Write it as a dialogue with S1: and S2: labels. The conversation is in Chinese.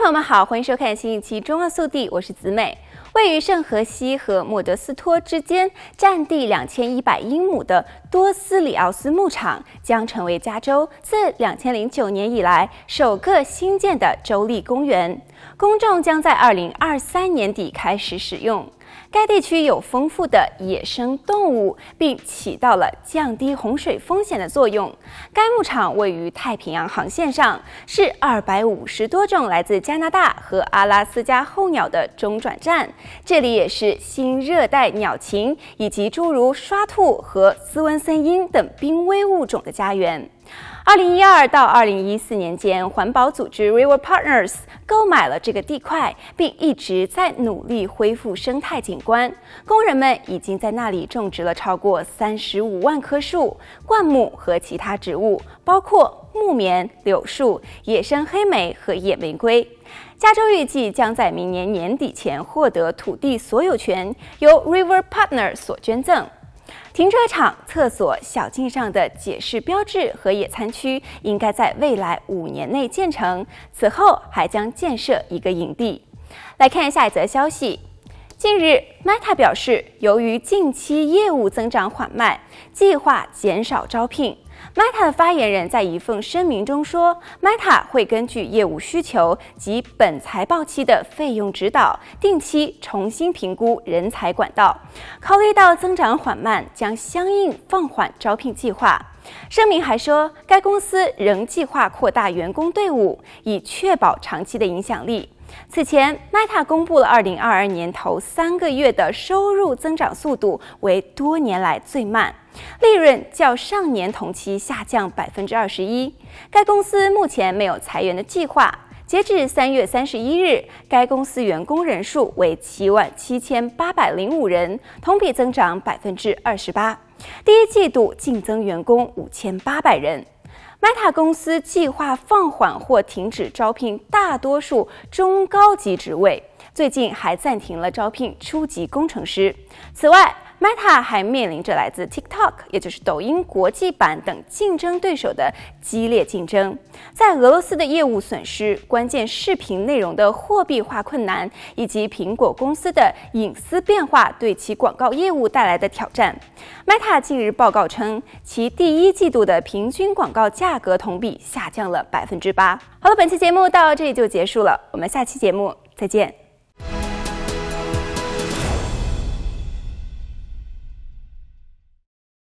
S1: 朋友们好，欢迎收看新一期《中澳速递》，我是子美。位于圣荷西和莫德斯托之间，占地两千一百英亩的多斯里奥斯牧场，将成为加州自两千零九年以来首个新建的州立公园，公众将在二零二三年底开始使用。该地区有丰富的野生动物，并起到了降低洪水风险的作用。该牧场位于太平洋航线上，是二百五十多种来自加拿大和阿拉斯加候鸟的中转站。这里也是新热带鸟禽以及诸如刷兔和斯温森鹰等濒危物种的家园。二零一二到二零一四年间，环保组织 River Partners 购买了这个地块，并一直在努力恢复生态景观。工人们已经在那里种植了超过三十五万棵树、灌木和其他植物，包括木棉、柳树、野生黑莓和野玫瑰。加州预计将在明年年底前获得土地所有权，由 River Partners 所捐赠。停车场、厕所、小径上的解释标志和野餐区应该在未来五年内建成。此后还将建设一个营地。来看下一则消息。近日，Meta 表示，由于近期业务增长缓慢，计划减少招聘。Meta 的发言人在一份声明中说，Meta 会根据业务需求及本财报期的费用指导，定期重新评估人才管道。考虑到增长缓慢，将相应放缓招聘计划。声明还说，该公司仍计划扩大员工队伍，以确保长期的影响力。此前，Meta 公布了2022年头三个月的收入增长速度为多年来最慢。利润较上年同期下降百分之二十一。该公司目前没有裁员的计划。截至三月三十一日，该公司员工人数为七万七千八百零五人，同比增长百分之二十八。第一季度净增员工五千八百人。Meta 公司计划放缓或停止招聘大多数中高级职位，最近还暂停了招聘初级工程师。此外，Meta 还面临着来自 TikTok，也就是抖音国际版等竞争对手的激烈竞争，在俄罗斯的业务损失、关键视频内容的货币化困难，以及苹果公司的隐私变化对其广告业务带来的挑战。Meta 近日报告称，其第一季度的平均广告价格同比下降了百分之八。好了，本期节目到这里就结束了，我们下期节目再见。